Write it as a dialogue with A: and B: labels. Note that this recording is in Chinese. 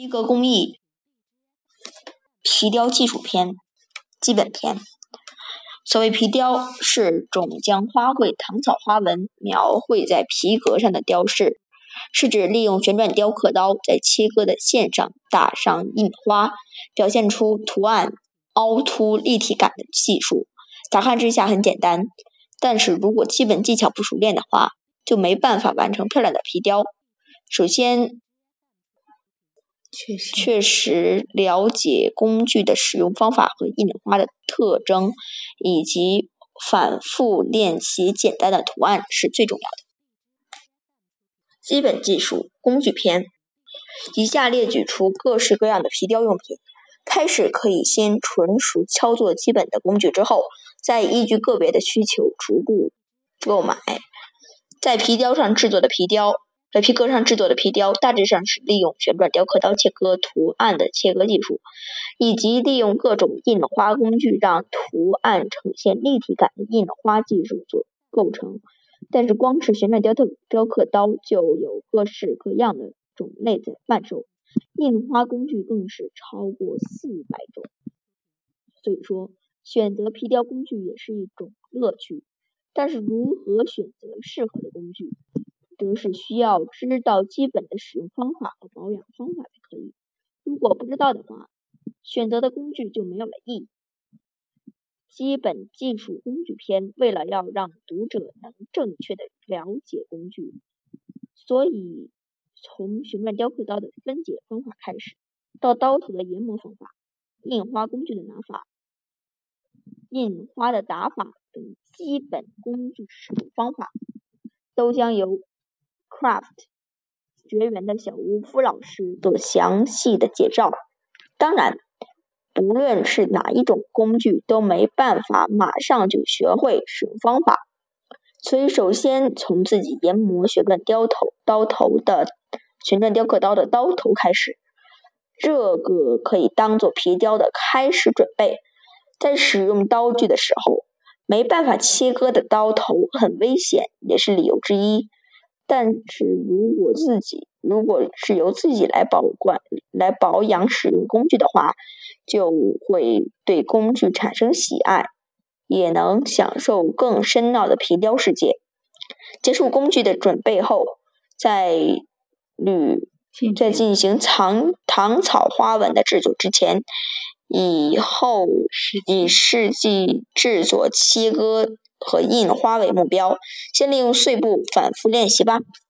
A: 皮革工艺，皮雕技术篇，基本篇。所谓皮雕，是种将花卉、藤草花纹描绘在皮革上的雕饰，是指利用旋转雕刻刀在切割的线上打上印花，表现出图案凹凸立体感的技术。乍看之下很简单，但是如果基本技巧不熟练的话，就没办法完成漂亮的皮雕。首先，
B: 确实
A: 确实了解工具的使用方法和印花的特征，以及反复练习简单的图案是最重要的。基本技术工具篇，以下列举出各式各样的皮雕用品。开始可以先纯熟操作基本的工具，之后再依据个别的需求逐步购买。在皮雕上制作的皮雕。在皮革上制作的皮雕，大致上是利用旋转雕刻刀切割图案的切割技术，以及利用各种印花工具让图案呈现立体感的印花技术所构成。但是，光是旋转雕刻雕刻刀就有各式各样的种类在贩售，印花工具更是超过四百种。所以说，选择皮雕工具也是一种乐趣。但是，如何选择适合的工具？则是需要知道基本的使用方法和保养方法才可以。如果不知道的话，选择的工具就没有了意义。基本技术工具篇，为了要让读者能正确的了解工具，所以从旋转雕刻刀的分解方法开始，到刀头的研磨方法、印花工具的拿法、印花的打法等基本工具使用方法，都将由 Craft 绝缘的小吴夫老师做详细的介绍。当然，不论是哪一种工具，都没办法马上就学会使用方法，所以首先从自己研磨旋转雕头刀头的旋转雕刻刀的刀头开始，这个可以当做皮雕的开始准备。在使用刀具的时候，没办法切割的刀头很危险，也是理由之一。但是如果自己如果是由自己来保管、来保养使用工具的话，就会对工具产生喜爱，也能享受更深奥的皮雕世界。结束工具的准备后，在铝在进行藏唐草花纹的制作之前，以后以实际制作切割。和印花为目标，先利用碎布反复练习吧。